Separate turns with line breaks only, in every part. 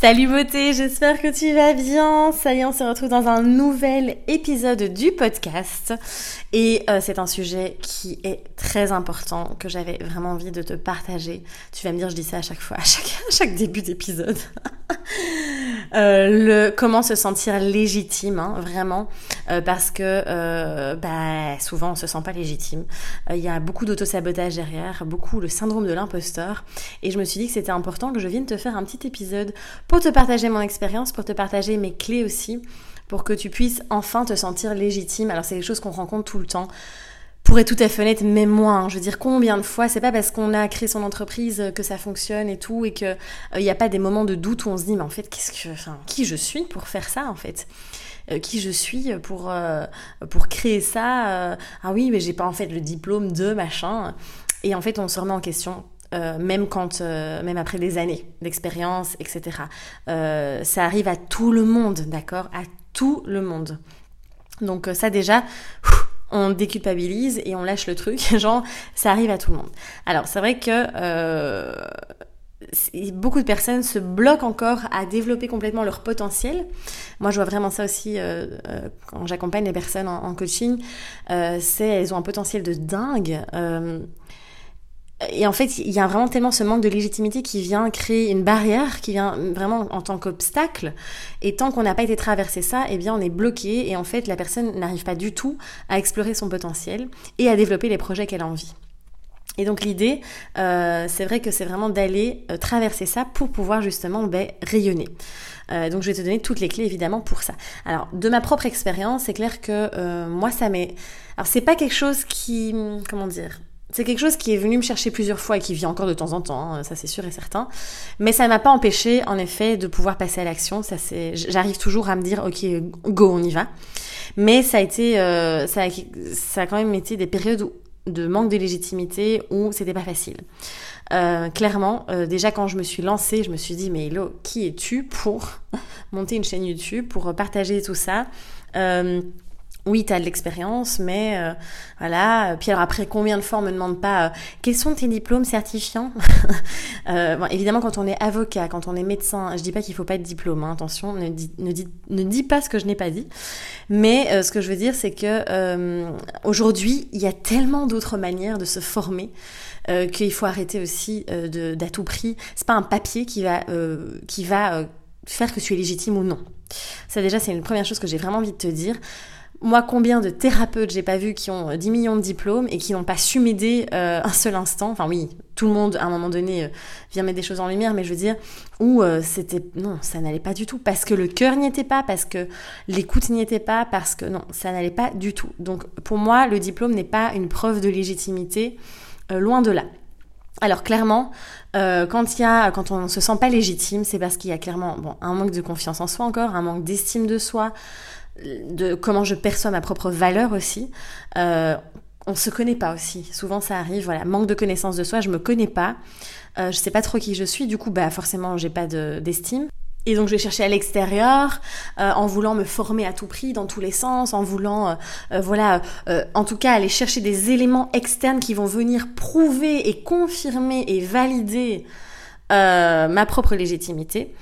Salut beauté, j'espère que tu vas bien. Ça y est, on se retrouve dans un nouvel épisode du podcast. Et euh, c'est un sujet qui est très important, que j'avais vraiment envie de te partager. Tu vas me dire, je dis ça à chaque fois, à chaque, chaque début d'épisode. euh, le comment se sentir légitime, hein, vraiment, euh, parce que euh, bah, souvent on se sent pas légitime. Il y a beaucoup d'auto-sabotage derrière, beaucoup le syndrome de l'imposteur. Et je me suis dit que c'était important que je vienne te faire un petit épisode pour te partager mon expérience, pour te partager mes clés aussi pour que tu puisses enfin te sentir légitime. Alors c'est quelque chose qu'on rencontre tout le temps. Pour être tout à fait honnête, même moi, je veux dire combien de fois, c'est pas parce qu'on a créé son entreprise que ça fonctionne et tout, et qu'il n'y euh, a pas des moments de doute où on se dit, mais en fait, qu'est-ce que, qui je suis pour faire ça en fait? Euh, qui je suis pour euh, pour créer ça euh, ah oui mais j'ai pas en fait le diplôme de machin. Et en fait on se remet en question euh, même quand, euh, même après des années d'expérience, etc. Euh, ça arrive à tout le monde, d'accord? À tout le monde. Donc ça déjà, on déculpabilise et on lâche le truc, genre ça arrive à tout le monde. Alors c'est vrai que beaucoup de personnes se bloquent encore à développer complètement leur potentiel. Moi, je vois vraiment ça aussi euh, euh, quand j'accompagne les personnes en, en coaching. Euh, c'est elles ont un potentiel de dingue. Et en fait, il y a vraiment tellement ce manque de légitimité qui vient créer une barrière, qui vient vraiment en tant qu'obstacle. Et tant qu'on n'a pas été traversé ça, eh bien, on est bloqué. Et en fait, la personne n'arrive pas du tout à explorer son potentiel et à développer les projets qu'elle a envie. Et donc l'idée, euh, c'est vrai que c'est vraiment d'aller euh, traverser ça pour pouvoir justement ben, rayonner. Euh, donc je vais te donner toutes les clés évidemment pour ça. Alors de ma propre expérience, c'est clair que euh, moi ça m'est... Alors c'est pas quelque chose qui... Comment dire c'est quelque chose qui est venu me chercher plusieurs fois et qui vient encore de temps en temps, hein, ça c'est sûr et certain. Mais ça m'a pas empêché, en effet, de pouvoir passer à l'action. Ça c'est, j'arrive toujours à me dire, ok, go, on y va. Mais ça a été, euh, ça, a, ça a quand même été des périodes de manque de légitimité où c'était pas facile. Euh, clairement, euh, déjà quand je me suis lancée, je me suis dit, mais Hello, qui es-tu pour monter une chaîne YouTube, pour partager tout ça? Oui, tu as de l'expérience, mais euh, voilà. Puis alors après, combien de fois on me demande pas euh, quels sont tes diplômes certifiants euh, Évidemment, quand on est avocat, quand on est médecin, je dis pas qu'il faut pas de diplôme. Hein, attention, ne dis, ne, dis, ne dis pas ce que je n'ai pas dit. Mais ce que je veux dire, c'est que aujourd'hui, il y a tellement d'autres manières de se former qu'il faut arrêter aussi d'à tout prix. C'est pas un papier qui va qui va faire que tu es légitime ou non. Ça déjà, c'est une première chose que j'ai vraiment envie de te dire. Moi, combien de thérapeutes j'ai pas vu qui ont 10 millions de diplômes et qui n'ont pas su m'aider euh, un seul instant? Enfin oui, tout le monde à un moment donné euh, vient mettre des choses en lumière, mais je veux dire où euh, c'était non, ça n'allait pas du tout parce que le cœur n'y était pas, parce que l'écoute n'y était pas, parce que non, ça n'allait pas du tout. Donc pour moi, le diplôme n'est pas une preuve de légitimité, euh, loin de là. Alors clairement, euh, quand y a, quand on ne se sent pas légitime, c'est parce qu'il y a clairement bon un manque de confiance en soi encore, un manque d'estime de soi, de comment je perçois ma propre valeur aussi. Euh, on se connaît pas aussi. Souvent ça arrive, voilà, manque de connaissance de soi, je me connais pas, euh, je sais pas trop qui je suis, du coup bah forcément j'ai pas d'estime. Et donc je vais chercher à l'extérieur, euh, en voulant me former à tout prix, dans tous les sens, en voulant, euh, euh, voilà, en tout cas aller chercher des éléments externes qui vont venir prouver et confirmer et valider ma propre légitimité.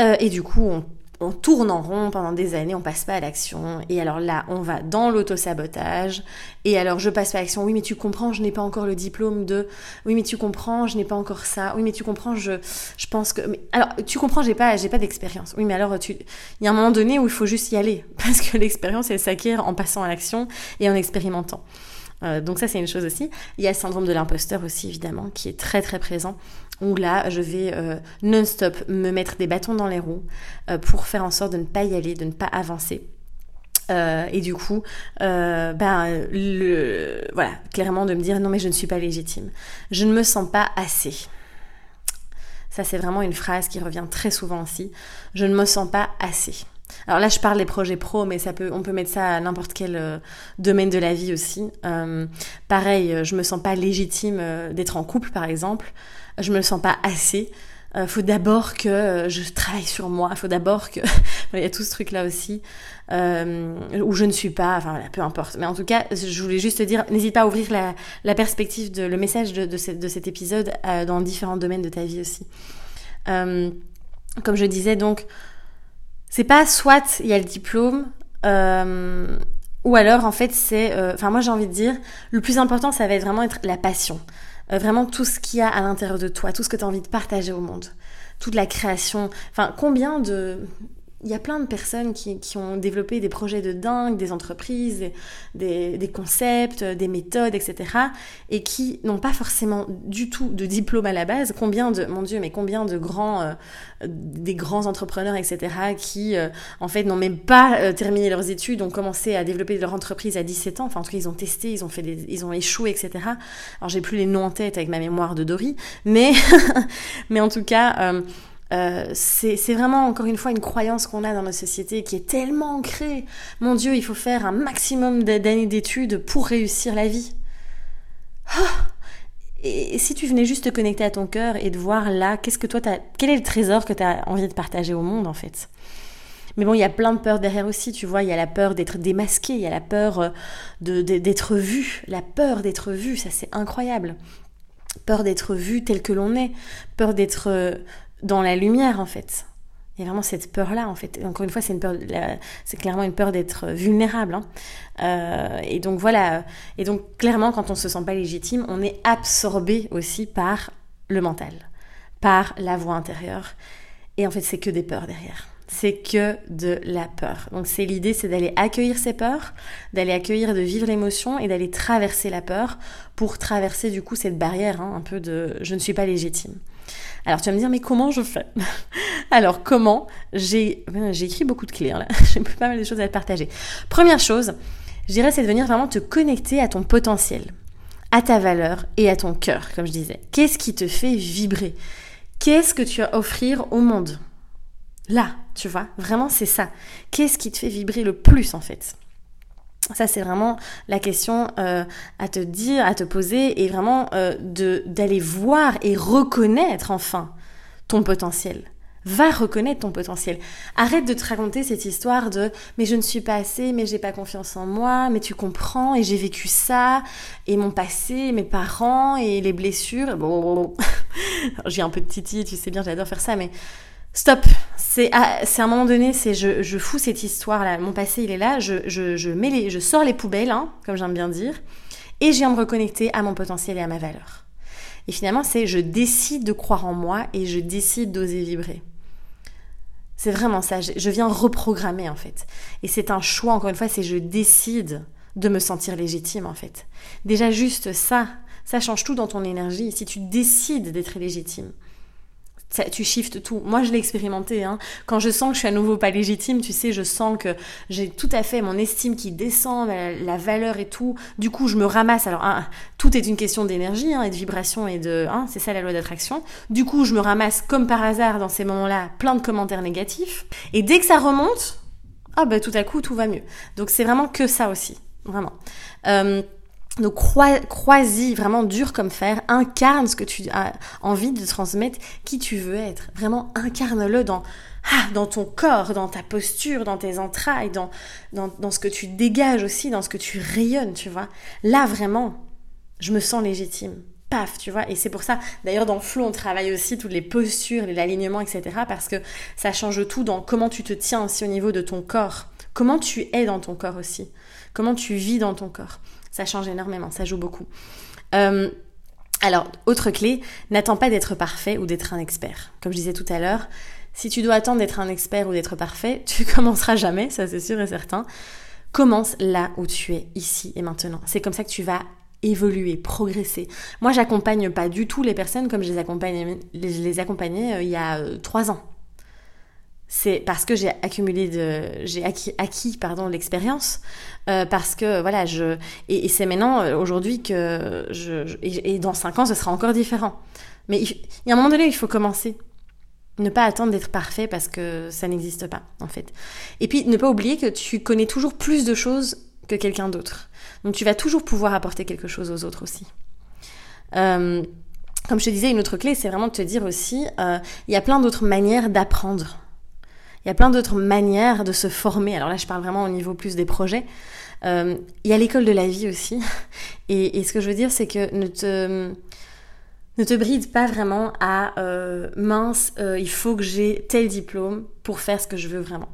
et du coup, on on tourne en rond pendant des années, on passe pas à l'action. Et alors là, on va dans l'auto-sabotage. Et alors, je passe pas à l'action. Oui, mais tu comprends, je n'ai pas encore le diplôme de. Oui, mais tu comprends, je n'ai pas encore ça. Oui, mais tu comprends, je, je pense que. Mais... Alors, tu comprends, j'ai pas, j'ai pas d'expérience. Oui, mais alors, tu, il y a un moment donné où il faut juste y aller. Parce que l'expérience, elle s'acquiert en passant à l'action et en expérimentant. Euh, donc ça c'est une chose aussi. Il y a le syndrome de l'imposteur aussi évidemment qui est très très présent où là je vais euh, non-stop me mettre des bâtons dans les roues euh, pour faire en sorte de ne pas y aller, de ne pas avancer. Et du coup, ben, le, voilà, clairement de me dire non mais je ne suis pas légitime. Je ne me sens pas assez. Ça c'est vraiment une phrase qui revient très souvent aussi. Je ne me sens pas assez. Alors là, je parle des projets pro, mais ça peut, on peut mettre ça à n'importe quel euh, domaine de la vie aussi. Euh, pareil, je me sens pas légitime d'être en couple, par exemple. Je me sens pas assez. Faut d'abord que je travaille sur moi. Faut d'abord que il y a tout ce truc là aussi où je ne suis pas. Enfin peu importe. Mais en tout cas, je voulais juste te dire, n'hésite pas à ouvrir la, perspective de le message de cet épisode dans différents domaines de ta vie aussi. comme je disais donc c'est pas soit il y a le diplôme, euh, ou alors en fait c'est, euh, enfin moi j'ai envie de dire, le plus important ça va être vraiment être la passion, euh, vraiment tout ce qu'il y a à l'intérieur de toi, tout ce que tu as envie de partager au monde, toute la création, enfin combien de il y a plein de personnes qui, qui, ont développé des projets de dingue, des entreprises, des, des, concepts, des méthodes, etc. et qui n'ont pas forcément du tout de diplôme à la base. Combien de, mon Dieu, mais combien de grands, euh, des grands entrepreneurs, etc. qui, euh, en fait, n'ont même pas euh, terminé leurs études, ont commencé à développer leur entreprise à 17 ans. Enfin, en tout cas, ils ont testé, ils ont fait des, ils ont échoué, etc. Alors, j'ai plus les noms en tête avec ma mémoire de Dory, mais, mais en tout cas, euh, c'est vraiment encore une fois une croyance qu'on a dans notre société qui est tellement ancrée. Mon Dieu, il faut faire un maximum d'années d'études pour réussir la vie. Ah et si tu venais juste te connecter à ton cœur et de voir là, qu'est-ce que toi, as, quel est le trésor que tu as envie de partager au monde en fait? Mais bon, il y a plein de peurs derrière aussi, tu vois. Il y a la peur d'être démasqué, il y a la peur euh, d'être vu, la peur d'être vu, ça c'est incroyable. Peur d'être vu tel que l'on est, peur d'être euh, dans la lumière en fait. Il y a vraiment cette peur-là, en fait. Encore une fois, c'est une peur, c'est clairement une peur d'être vulnérable. Hein. Euh, et donc voilà. Et donc clairement, quand on se sent pas légitime, on est absorbé aussi par le mental, par la voix intérieure. Et en fait, c'est que des peurs derrière. C'est que de la peur. Donc c'est l'idée, c'est d'aller accueillir ces peurs, d'aller accueillir, de vivre l'émotion et d'aller traverser la peur pour traverser du coup cette barrière hein, un peu de je ne suis pas légitime. Alors tu vas me dire, mais comment je fais? Alors comment? J'ai j'ai écrit beaucoup de clés, hein, là. j'ai pas mal de choses à te partager. Première chose, je dirais, c'est de venir vraiment te connecter à ton potentiel, à ta valeur et à ton cœur, comme je disais. Qu'est-ce qui te fait vibrer? Qu'est-ce que tu as à offrir au monde? Là, tu vois, vraiment c'est ça. Qu'est-ce qui te fait vibrer le plus en fait? Ça, c'est vraiment la question euh, à te dire, à te poser, et vraiment euh, d'aller voir et reconnaître enfin ton potentiel. Va reconnaître ton potentiel. Arrête de te raconter cette histoire de mais je ne suis pas assez, mais j'ai pas confiance en moi, mais tu comprends, et j'ai vécu ça, et mon passé, mes parents, et les blessures. Bon, j'ai un peu de titi, tu sais bien, j'adore faire ça, mais Stop. C'est à, un moment donné, c'est je, je fous cette histoire là. Mon passé, il est là. Je, je, je mets les, je sors les poubelles, hein, comme j'aime bien dire, et je viens me reconnecter à mon potentiel et à ma valeur. Et finalement, c'est je décide de croire en moi et je décide d'oser vibrer. C'est vraiment ça. Je viens reprogrammer en fait. Et c'est un choix. Encore une fois, c'est je décide de me sentir légitime en fait. Déjà juste ça, ça change tout dans ton énergie. Si tu décides d'être légitime tu shiftes tout. Moi, je l'ai expérimenté. Hein. Quand je sens que je suis à nouveau pas légitime, tu sais, je sens que j'ai tout à fait mon estime qui descend, la, valeur et tout. Du coup, je me ramasse. Alors, tout est une question d'énergie hein, et de vibration et de... Hein, c'est ça la loi d'attraction. Du coup, je me ramasse comme par hasard dans ces moments-là plein de commentaires négatifs. Et dès que ça remonte, ah bah tout à coup, tout va mieux. Donc, c'est vraiment que ça aussi. Vraiment. Euh, donc crois-y vraiment dur comme fer, incarne ce que tu as envie de transmettre, qui tu veux être. Vraiment incarne-le dans, ah, dans ton corps, dans ta posture, dans tes entrailles, dans, dans, dans ce que tu dégages aussi, dans ce que tu rayonnes, tu vois. Là vraiment, je me sens légitime. Paf, tu vois. Et c'est pour ça, d'ailleurs dans Flow, on travaille aussi toutes les postures, l'alignement, etc. Parce que ça change tout dans comment tu te tiens aussi au niveau de ton corps. Comment tu es dans ton corps aussi. Comment tu vis dans ton corps ça change énormément, ça joue beaucoup. Euh, alors, autre clé, n'attends pas d'être parfait ou d'être un expert. Comme je disais tout à l'heure, si tu dois attendre d'être un expert ou d'être parfait, tu commenceras jamais, ça c'est sûr et certain. Commence là où tu es, ici et maintenant. C'est comme ça que tu vas évoluer, progresser. Moi, j'accompagne pas du tout les personnes comme je les accompagnais, euh, il y a euh, trois ans c'est parce que j'ai accumulé de j'ai acquis, acquis pardon l'expérience euh, parce que voilà je et, c'est maintenant euh, aujourd'hui que je, et, dans cinq ans ce sera encore différent mais il, y a un moment donné il faut commencer Ne pas attendre d'être parfait parce que ça n'existe pas, en fait. Et puis, ne pas oublier que tu connais toujours plus de choses que quelqu'un d'autre. Donc, tu vas toujours pouvoir apporter quelque chose aux autres aussi. Euh, comme je te disais, une autre clé, c'est vraiment de te dire aussi, euh, il y a plein d'autres manières d'apprendre. Il y a plein d'autres manières de se former. Alors là, je parle vraiment au niveau plus des projets. Euh, il y a l'école de la vie aussi. Et, et ce que je veux dire, c'est que ne te, ne te bride pas vraiment à euh, mince, euh, il faut que j'ai tel diplôme pour faire ce que je veux vraiment.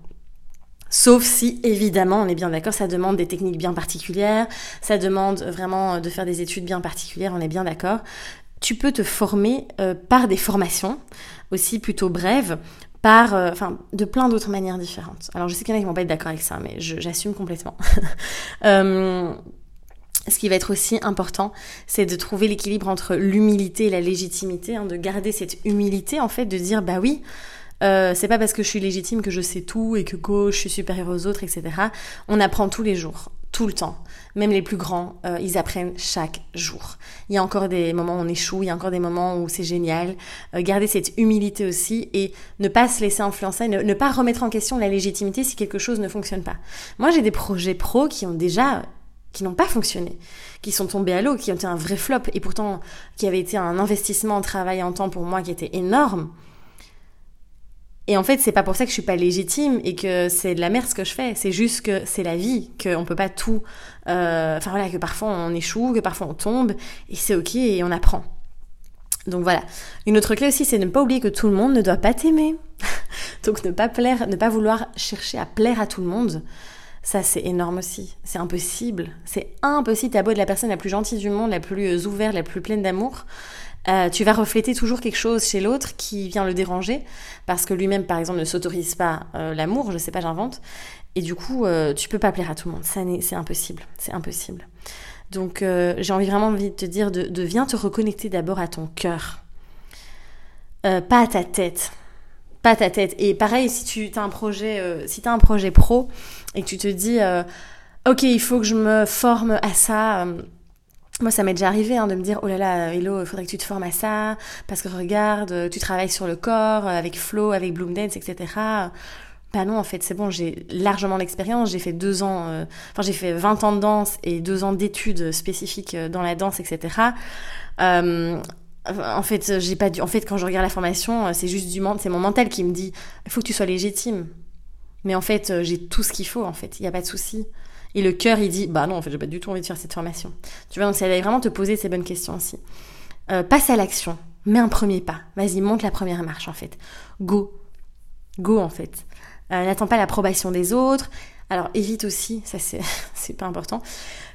Sauf si, évidemment, on est bien d'accord, ça demande des techniques bien particulières, ça demande vraiment de faire des études bien particulières, on est bien d'accord. Tu peux te former euh, par des formations, aussi plutôt brèves, par, euh, de plein d'autres manières différentes. Alors, je sais qu'il y en a qui vont pas être d'accord avec ça, mais j'assume complètement. euh, ce qui va être aussi important, c'est de trouver l'équilibre entre l'humilité et la légitimité, hein, de garder cette humilité en fait, de dire bah oui, euh, c'est pas parce que je suis légitime que je sais tout et que go, je suis supérieur aux autres, etc. On apprend tous les jours, tout le temps. Même les plus grands, euh, ils apprennent chaque jour. Il y a encore des moments où on échoue, il y a encore des moments où c'est génial. Euh, garder cette humilité aussi et ne pas se laisser influencer, ne, pas remettre en question la légitimité si quelque chose ne fonctionne pas. Moi, j'ai des projets pro qui ont déjà qui n'ont pas fonctionné, qui sont tombés à l'eau, qui ont été un vrai flop, et pourtant qui avait été un investissement en travail en temps pour moi qui était énorme. Et en fait, c'est pas pour ça que je suis pas légitime et que c'est de la merde ce que je fais. C'est juste que c'est la vie, qu'on peut pas tout. Euh... Enfin voilà, que parfois on échoue, que parfois on tombe, et c'est ok et on apprend. Donc voilà. Une autre clé aussi, c'est de ne pas oublier que tout le monde ne doit pas t'aimer. Donc ne pas plaire, ne pas vouloir chercher à plaire à tout le monde. Ça, c'est énorme aussi. C'est impossible. C'est impossible. T'as beau être la personne la plus gentille du monde, la plus ouverte, la plus pleine d'amour. Euh, tu vas refléter toujours quelque chose chez l'autre qui vient le déranger parce que lui-même, par exemple, ne s'autorise pas euh, l'amour. Je sais pas, j'invente. Et du coup, euh, tu peux pas plaire à tout le monde. C'est impossible. C'est impossible. Donc, euh, j'ai envie vraiment envie de te dire de, viens te reconnecter d'abord à ton cœur, pas à ta tête pas ta tête. Et pareil, si tu as un projet, euh, as un projet pro et que tu te dis, ok, il faut que je me forme à ça. Moi, ça m'est déjà arrivé hein, de me dire, oh là là, Hello, il faudrait que tu te formes à ça, parce que regarde, tu travailles sur le corps, avec Flow, avec Bloom Dance, etc. Bah non, en fait, c'est bon, j'ai largement l'expérience. J'ai fait deux ans, euh, enfin, j'ai fait 20 ans de danse et deux ans d'études spécifiques dans la danse, etc. Euh, en fait, j'ai pas dû. En fait, quand je regarde la formation, c'est juste du c'est mon mental qui me dit il faut que tu sois légitime. Mais en fait, j'ai tout ce qu'il faut. En fait, il y a pas de souci. Et le cœur, il dit bah non, en fait, j'ai pas du tout envie de faire cette formation. Tu vois, donc c'est vraiment te poser ces bonnes questions aussi. Euh, passe à l'action. Mets un premier pas. Vas-y, monte la première marche. En fait, go, go en fait. Euh, N'attends pas l'approbation des autres. Alors évite aussi, ça c'est pas important.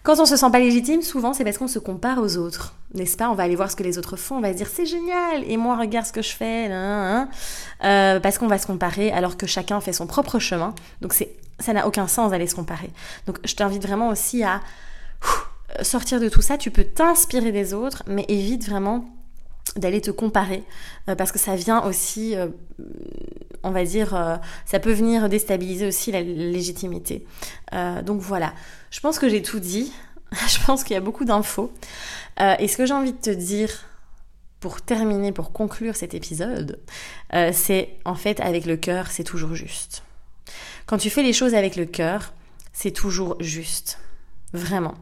Quand on se sent pas légitime, souvent c'est parce qu'on se compare aux autres, n'est-ce pas? On va aller voir ce que les autres font, on va se dire c'est génial, et moi regarde ce que je fais, hein, euh, parce qu'on va se comparer alors que chacun fait son propre chemin. Donc c'est ça n'a aucun sens d'aller se comparer. Donc je t'invite vraiment aussi à sortir de tout ça. Tu peux t'inspirer des autres, mais évite vraiment d'aller te comparer euh, parce que ça vient aussi euh, on va dire euh, ça peut venir déstabiliser aussi la légitimité. Donc voilà. Je pense que j'ai tout dit. Je pense qu'il y a beaucoup d'infos. Et ce que j'ai envie de te dire pour terminer pour conclure cet épisode c'est en fait avec le cœur c'est toujours juste quand tu fais les choses avec le cœur c'est toujours juste vraiment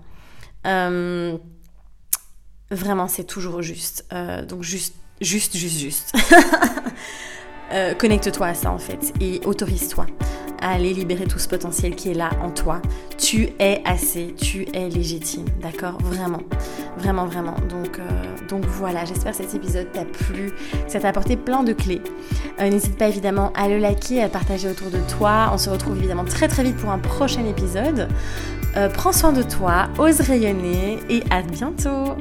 Vraiment, c'est toujours juste. Euh, donc juste, juste, juste, juste. euh, Connecte-toi à ça en fait et autorise-toi à aller libérer tout ce potentiel qui est là en toi. Tu es assez, tu es légitime, d'accord? Vraiment, vraiment, vraiment. Donc, euh, donc voilà, j'espère que cet épisode t'a plu, ça t'a apporté plein de clés. Euh, N'hésite pas évidemment à le liker, à partager autour de toi. On se retrouve évidemment très très vite pour un prochain épisode. Euh, prends soin de toi, ose rayonner et à bientôt